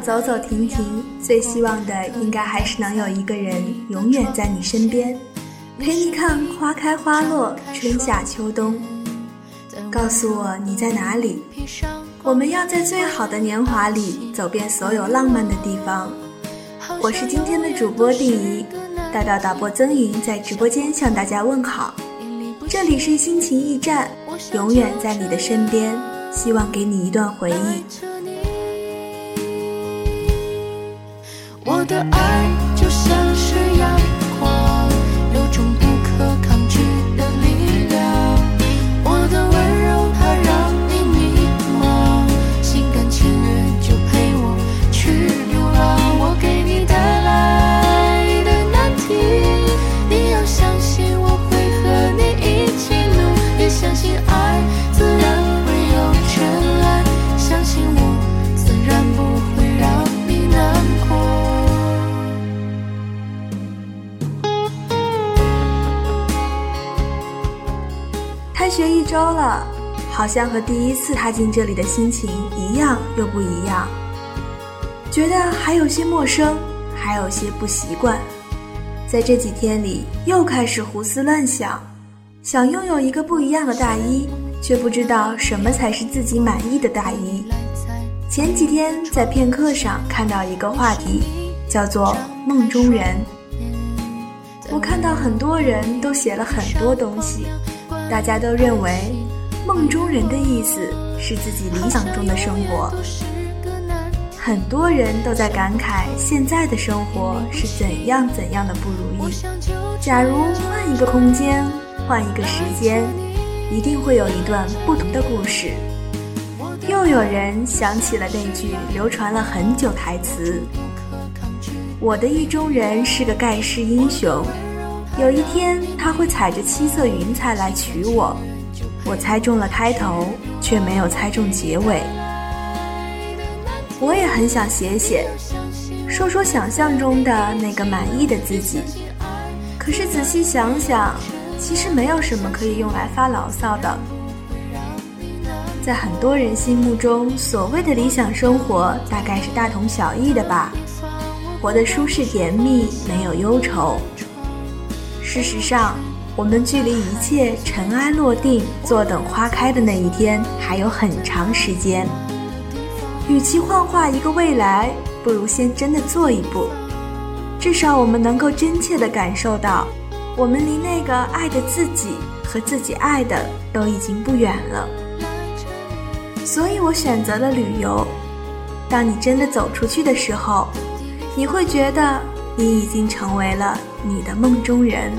走走停停，最希望的应该还是能有一个人永远在你身边，陪你看花开花落，春夏秋冬。告诉我你在哪里，我们要在最好的年华里走遍所有浪漫的地方。我是今天的主播定怡，大道导播曾莹在直播间向大家问好。这里是心情驿站，永远在你的身边，希望给你一段回忆。我的爱周了，好像和第一次踏进这里的心情一样又不一样，觉得还有些陌生，还有些不习惯。在这几天里，又开始胡思乱想，想拥有一个不一样的大衣，却不知道什么才是自己满意的大衣。前几天在片刻上看到一个话题，叫做“梦中人”。我看到很多人都写了很多东西。大家都认为，梦中人的意思是自己理想中的生活。很多人都在感慨现在的生活是怎样怎样的不如意。假如换一个空间，换一个时间，一定会有一段不同的故事。又有人想起了那句流传了很久台词：“我的意中人是个盖世英雄。”有一天，他会踩着七色云彩来娶我。我猜中了开头，却没有猜中结尾。我也很想写写，说说想象中的那个满意的自己。可是仔细想想，其实没有什么可以用来发牢骚的。在很多人心目中，所谓的理想生活，大概是大同小异的吧，活得舒适甜蜜，没有忧愁。事实上，我们距离一切尘埃落定、坐等花开的那一天还有很长时间。与其幻化一个未来，不如先真的做一步。至少我们能够真切地感受到，我们离那个爱的自己和自己爱的都已经不远了。所以我选择了旅游。当你真的走出去的时候，你会觉得。你已经成为了你的梦中人。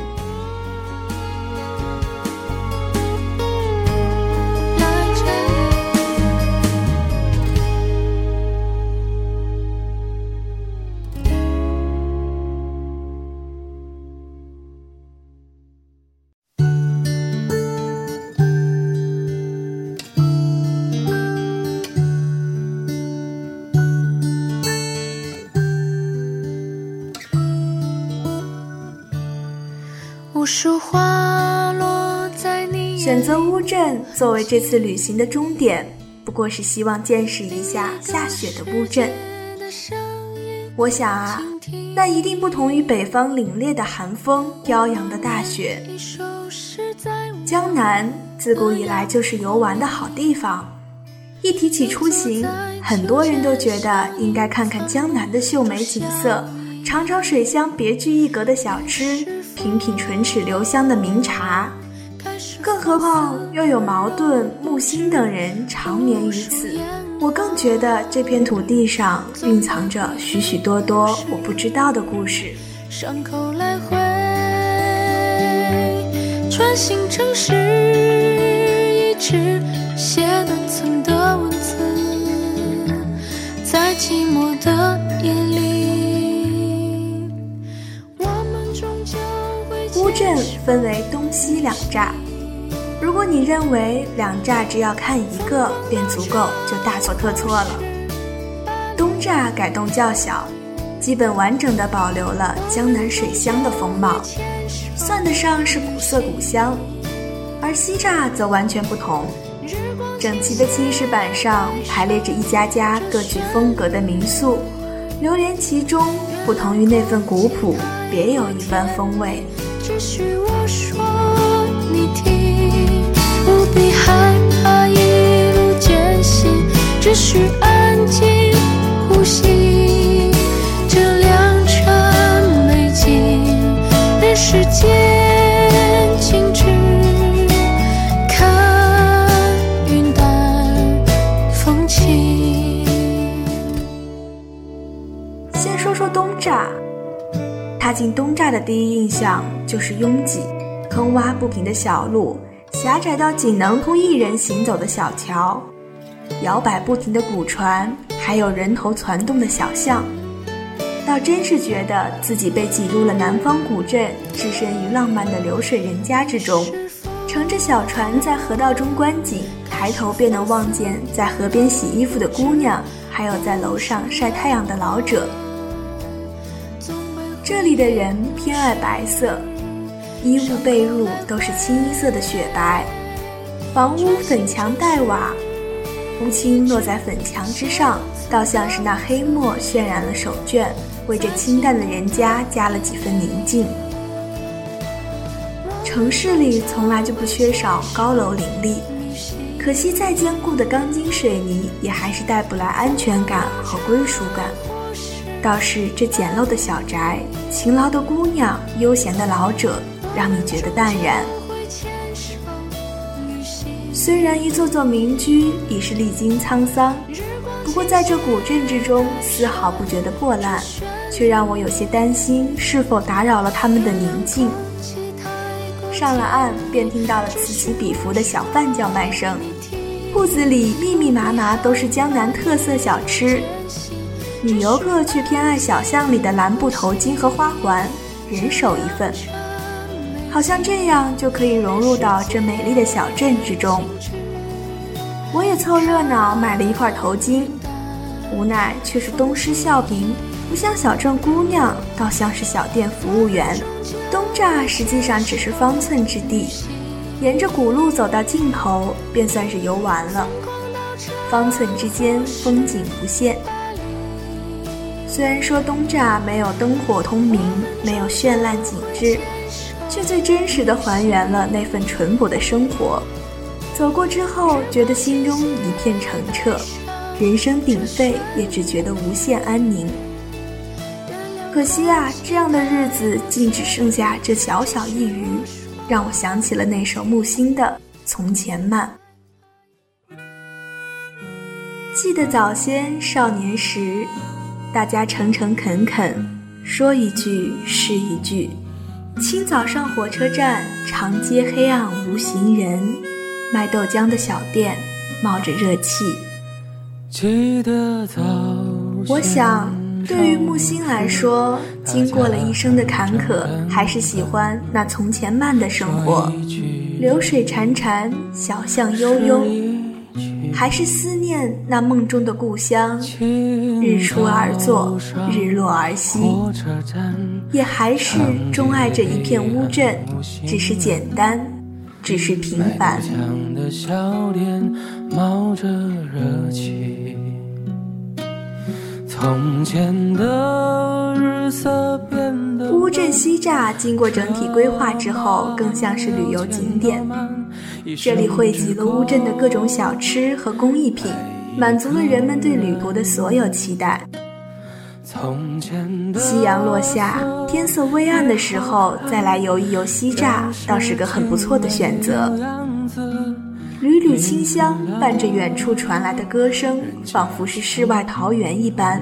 镇作为这次旅行的终点，不过是希望见识一下下雪的乌镇。我想啊，那一定不同于北方凛冽的寒风、飘扬的大雪。江南自古以来就是游玩的好地方，一提起出行，很多人都觉得应该看看江南的秀美景色，尝尝水乡别具一格的小吃，品品唇齿留香的名茶。更何况又有茅盾、木心等人长眠于此，我更觉得这片土地上蕴藏着许许多多我不知道的故事。伤口来回，穿行城市，一直写的文字，在寂寞的夜里，我们终究会。乌镇分为东西两栅。如果你认为两栅只要看一个便足够，就大错特错了。东栅改动较小，基本完整的保留了江南水乡的风貌，算得上是古色古香；而西栅则完全不同，整齐的青石板上排列着一家家各具风格的民宿，流连其中，不同于那份古朴，别有一番风味。只需我说只需安静呼吸，这良辰美景，人世间静止，看云淡风轻。先说说东栅。踏进东栅的第一印象就是拥挤、坑洼不平的小路，狭窄到仅能通一人行走的小桥，摇摆不停的古船，还有人头攒动的小巷。倒真是觉得自己被挤入了南方古镇，置身于浪漫的流水人家之中，乘着小船在河道中观景，抬头便能望见在河边洗衣服的姑娘，还有在楼上晒太阳的老者。这里的人偏爱白色，衣物被褥都是清一色的雪白，房屋粉墙黛瓦，乌青落在粉墙之上，倒像是那黑墨渲染了手绢，为这清淡的人家加了几分宁静。城市里从来就不缺少高楼林立，可惜再坚固的钢筋水泥也还是带不来安全感和归属感。倒是这简陋的小宅，勤劳的姑娘，悠闲的老者，让你觉得淡然。虽然一座座民居已是历经沧桑，不过在这古镇之中，丝毫不觉得破烂，却让我有些担心是否打扰了他们的宁静。上了岸，便听到了此起彼伏的小贩叫卖声，铺子里密密麻麻都是江南特色小吃。女游客却偏爱小巷里的蓝布头巾和花环，人手一份，好像这样就可以融入到这美丽的小镇之中。我也凑热闹买了一块头巾，无奈却是东施效颦，不像小镇姑娘，倒像是小店服务员。东栅实际上只是方寸之地，沿着古路走到尽头，便算是游玩了。方寸之间，风景无限。虽然说东栅没有灯火通明，没有绚烂景致，却最真实的还原了那份淳朴的生活。走过之后，觉得心中一片澄澈，人声鼎沸，也只觉得无限安宁。可惜啊，这样的日子竟只剩下这小小一隅，让我想起了那首木心的《从前慢》。记得早先少年时。大家诚诚恳恳，说一句是一句。清早上火车站，长街黑暗无行人，卖豆浆的小店冒着热气。我想，对于木心来说，经过了一生的坎坷，还是喜欢那从前慢的生活，流水潺潺，小巷悠悠。还是思念那梦中的故乡，日出而作，日落而息，也还是钟爱这一片乌镇，只是简单，只是平凡。从前的日色变得乌镇西栅经过整体规划之后，更像是旅游景点。这里汇集了乌镇的各种小吃和工艺品，满足了人们对旅途的所有期待。夕阳落下，天色微暗的时候，再来游一游西栅，倒是个很不错的选择。缕缕清香伴着远处传来的歌声，仿佛是世外桃源一般。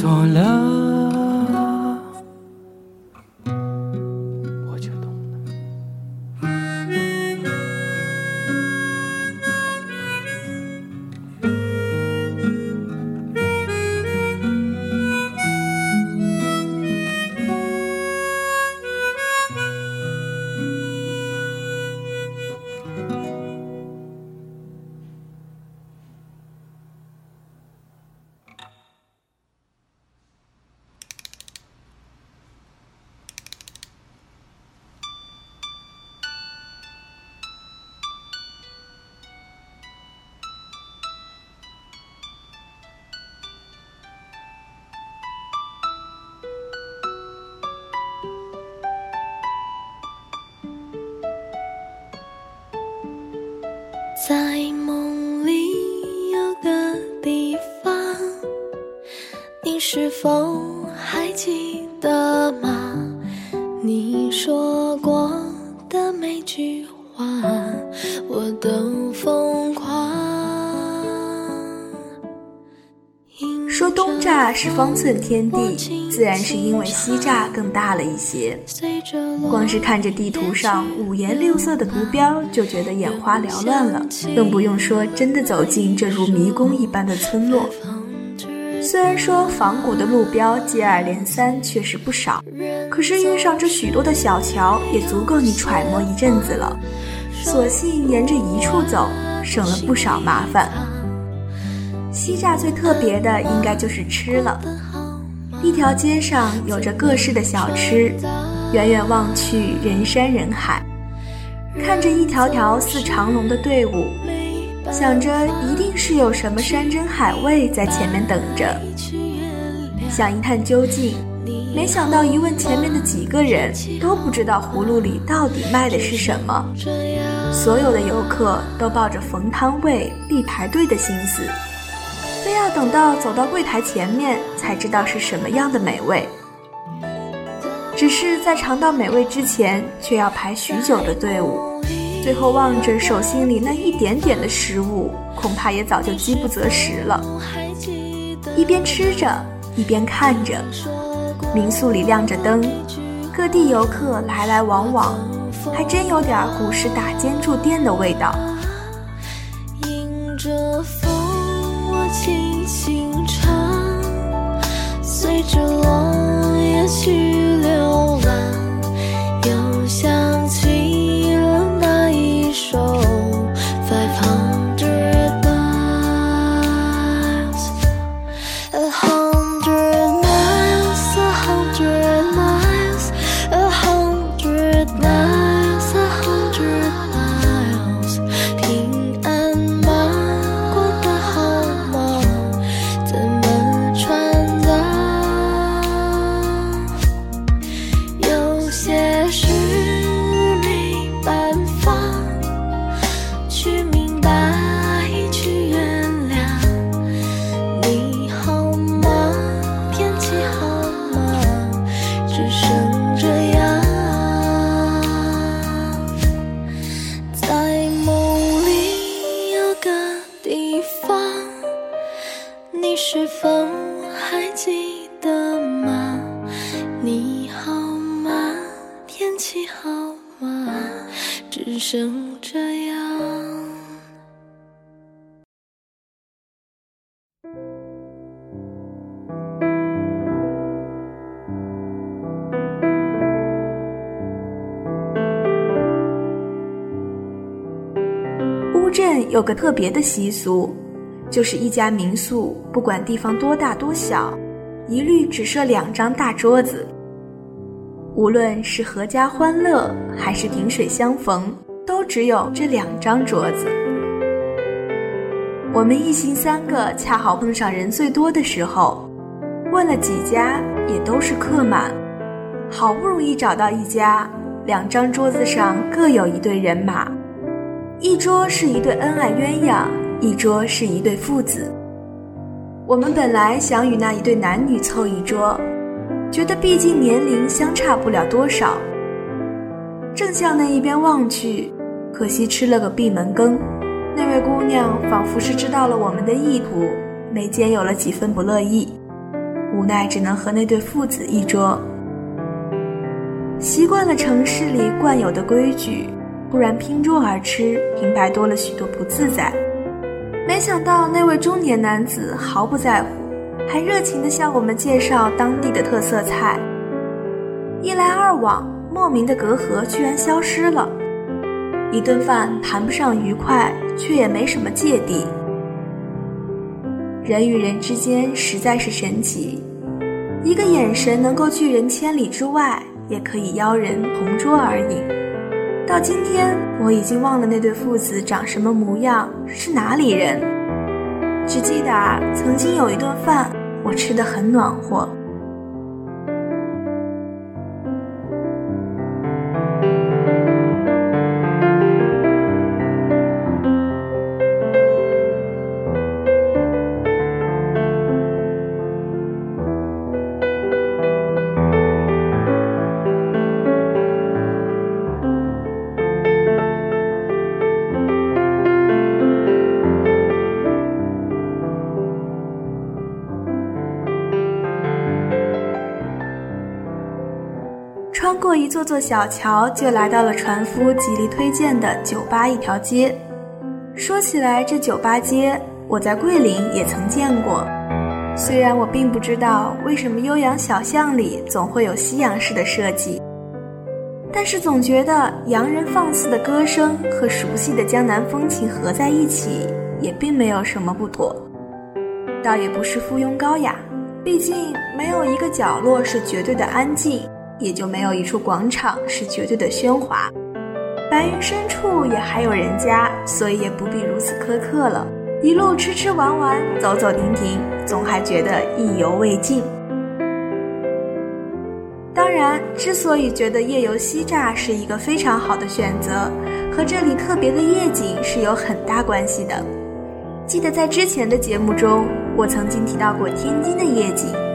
错了。方寸天地，自然是因为西栅更大了一些。光是看着地图上五颜六色的图标，就觉得眼花缭乱了，更不用说真的走进这如迷宫一般的村落。虽然说仿古的路标接二连三，确实不少，可是遇上这许多的小桥，也足够你揣摩一阵子了。索性沿着一处走，省了不少麻烦。西栅最特别的应该就是吃了，一条街上有着各式的小吃，远远望去人山人海，看着一条条似长龙的队伍，想着一定是有什么山珍海味在前面等着，想一探究竟，没想到一问前面的几个人都不知道葫芦里到底卖的是什么，所有的游客都抱着逢汤味必排队的心思。非要等到走到柜台前面才知道是什么样的美味，只是在尝到美味之前，却要排许久的队伍。最后望着手心里那一点点的食物，恐怕也早就饥不择食了。一边吃着，一边看着，民宿里亮着灯，各地游客来来往往，还真有点儿古时打尖住店的味道。乌镇有个特别的习俗，就是一家民宿，不管地方多大多小，一律只设两张大桌子。无论是阖家欢乐，还是萍水相逢。都只有这两张桌子。我们一行三个恰好碰上人最多的时候，问了几家也都是客满。好不容易找到一家，两张桌子上各有一对人马，一桌是一对恩爱鸳鸯，一桌是一对父子。我们本来想与那一对男女凑一桌，觉得毕竟年龄相差不了多少。正向那一边望去，可惜吃了个闭门羹。那位姑娘仿佛是知道了我们的意图，眉间有了几分不乐意，无奈只能和那对父子一桌。习惯了城市里惯有的规矩，忽然拼桌而吃，平白多了许多不自在。没想到那位中年男子毫不在乎，还热情地向我们介绍当地的特色菜。一来二往，莫名的隔阂居然消失了。一顿饭谈不上愉快，却也没什么芥蒂。人与人之间实在是神奇，一个眼神能够拒人千里之外。也可以邀人同桌而饮。到今天，我已经忘了那对父子长什么模样，是哪里人，只记得曾经有一顿饭，我吃的很暖和。穿过座小桥，就来到了船夫极力推荐的酒吧一条街。说起来，这酒吧街我在桂林也曾见过，虽然我并不知道为什么悠扬小巷里总会有西洋式的设计，但是总觉得洋人放肆的歌声和熟悉的江南风情合在一起，也并没有什么不妥。倒也不是附庸高雅，毕竟没有一个角落是绝对的安静。也就没有一处广场是绝对的喧哗，白云深处也还有人家，所以也不必如此苛刻了。一路吃吃玩玩，走走停停，总还觉得意犹未尽。当然，之所以觉得夜游西栅是一个非常好的选择，和这里特别的夜景是有很大关系的。记得在之前的节目中，我曾经提到过天津的夜景。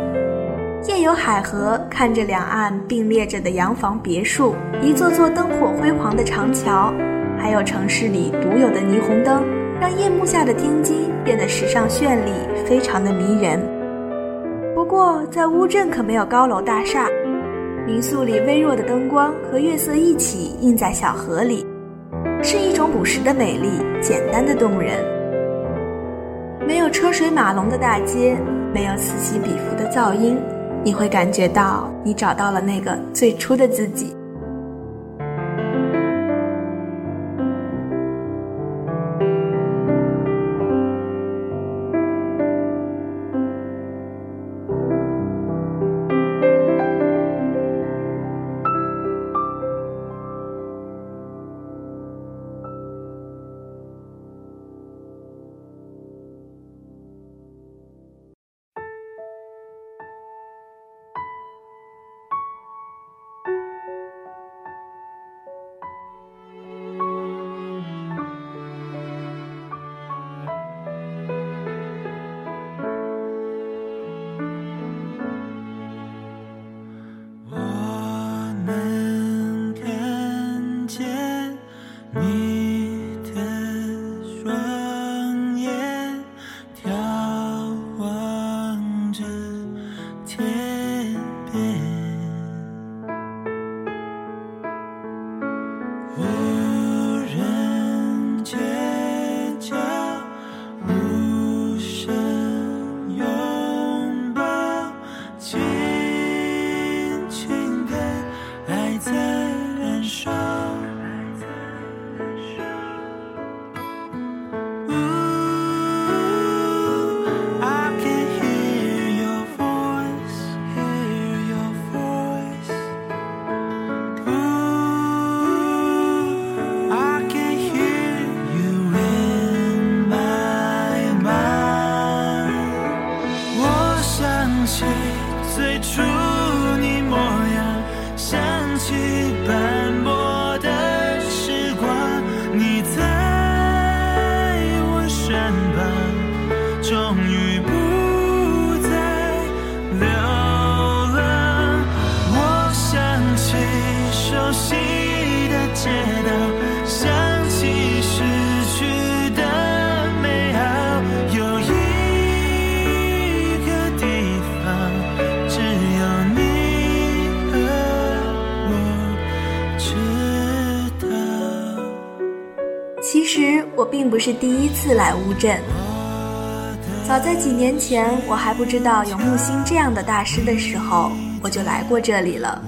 夜游海河，看着两岸并列着的洋房别墅，一座座灯火辉煌的长桥，还有城市里独有的霓虹灯，让夜幕下的天津变得时尚绚丽，非常的迷人。不过，在乌镇可没有高楼大厦，民宿里微弱的灯光和月色一起映在小河里，是一种朴实的美丽，简单的动人。没有车水马龙的大街，没有此起彼伏的噪音。你会感觉到，你找到了那个最初的自己。镇。早在几年前，我还不知道有木心这样的大师的时候，我就来过这里了。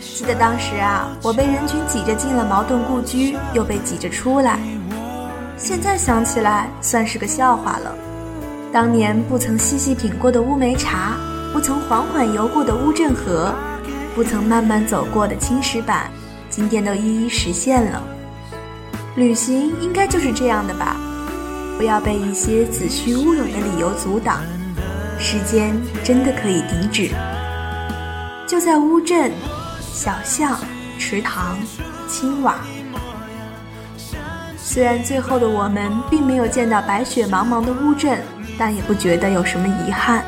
记得当时啊，我被人群挤着进了茅盾故居，又被挤着出来。现在想起来，算是个笑话了。当年不曾细细品过的乌梅茶，不曾缓缓游过的乌镇河，不曾慢慢走过的青石板，今天都一一实现了。旅行应该就是这样的吧。不要被一些子虚乌有的理由阻挡，时间真的可以停止。就在乌镇，小巷、池塘、青瓦。虽然最后的我们并没有见到白雪茫茫的乌镇，但也不觉得有什么遗憾。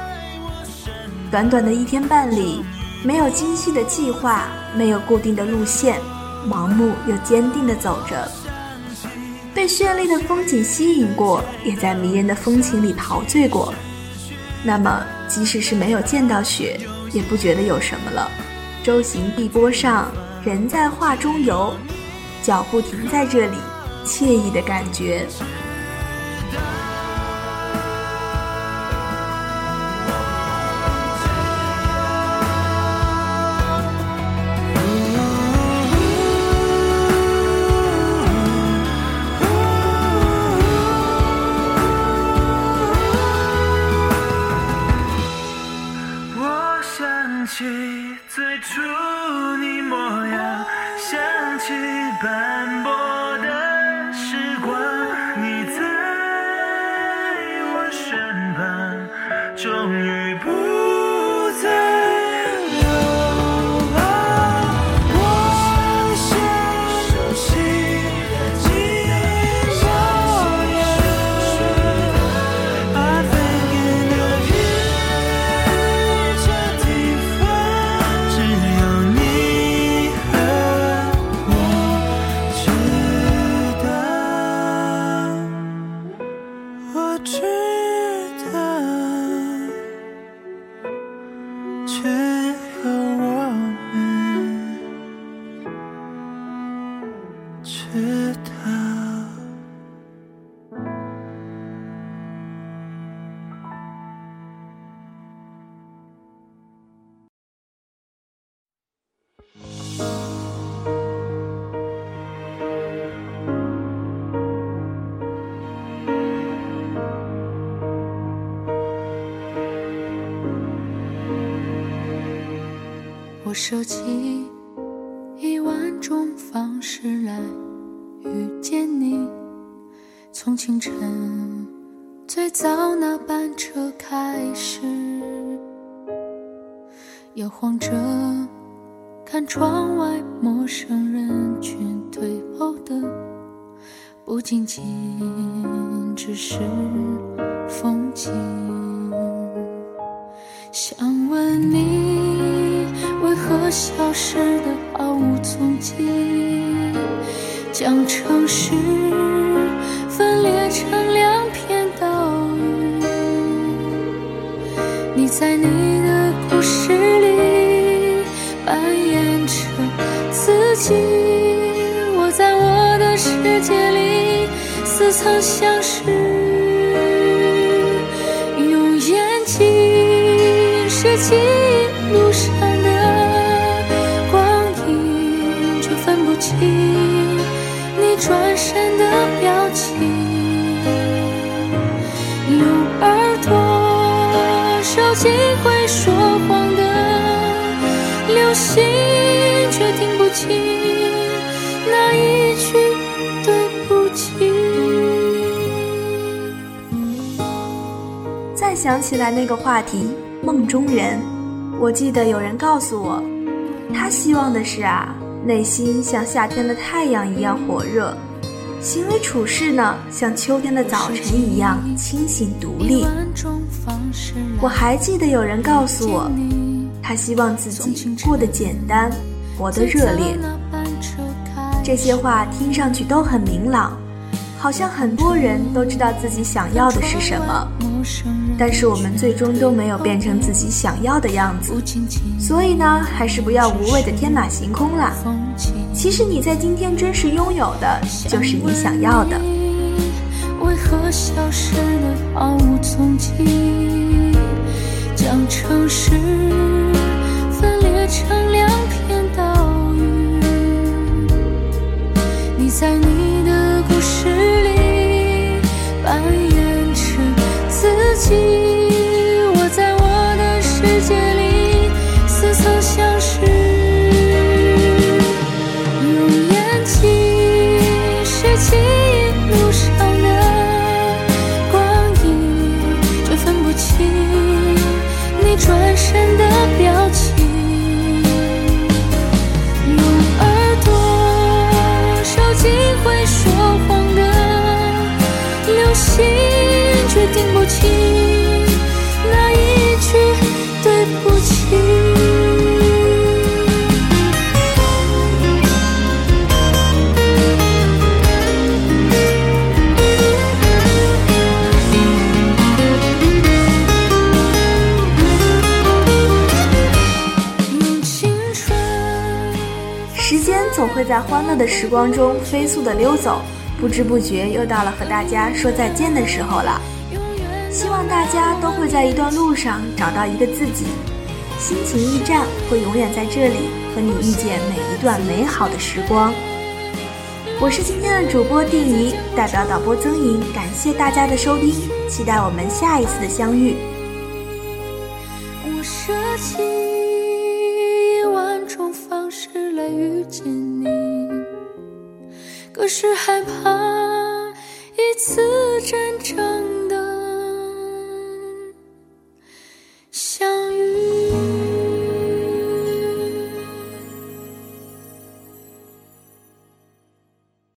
短短的一天半里，没有精细的计划，没有固定的路线，盲目又坚定地走着。被绚丽的风景吸引过，也在迷人的风情里陶醉过。那么，即使是没有见到雪，也不觉得有什么了。舟行碧波上，人在画中游，脚步停在这里，惬意的感觉。终于我设计一万种方式来遇见你，从清晨最早那班车开始，摇晃着看窗外陌生人群退后的，不仅仅只是风景。想问你，消失的毫无踪迹？将城市分裂成两片岛屿。你在你的故事里扮演着自己，我在我的世界里似曾相识。想起来那个话题《梦中人》，我记得有人告诉我，他希望的是啊，内心像夏天的太阳一样火热，行为处事呢像秋天的早晨一样清醒独立。我还记得有人告诉我，他希望自己过得简单，活得热烈。这些话听上去都很明朗，好像很多人都知道自己想要的是什么。但是我们最终都没有变成自己想要的样子，所以呢，还是不要无谓的天马行空啦。其实你在今天真实拥有的，就是你想要的。为何消失的毫无踪迹？将城市分裂成两片岛屿。你在你的故事里那一句对不起。时间总会在欢乐的时光中飞速的溜走，不知不觉又到了和大家说再见的时候了。希望大家都会在一段路上找到一个自己，心情驿站会永远在这里和你遇见每一段美好的时光。我是今天的主播定怡，代表导播曾莹，感谢大家的收听，期待我们下一次的相遇。我设计一万种方式来遇见你，可是害怕一次真正的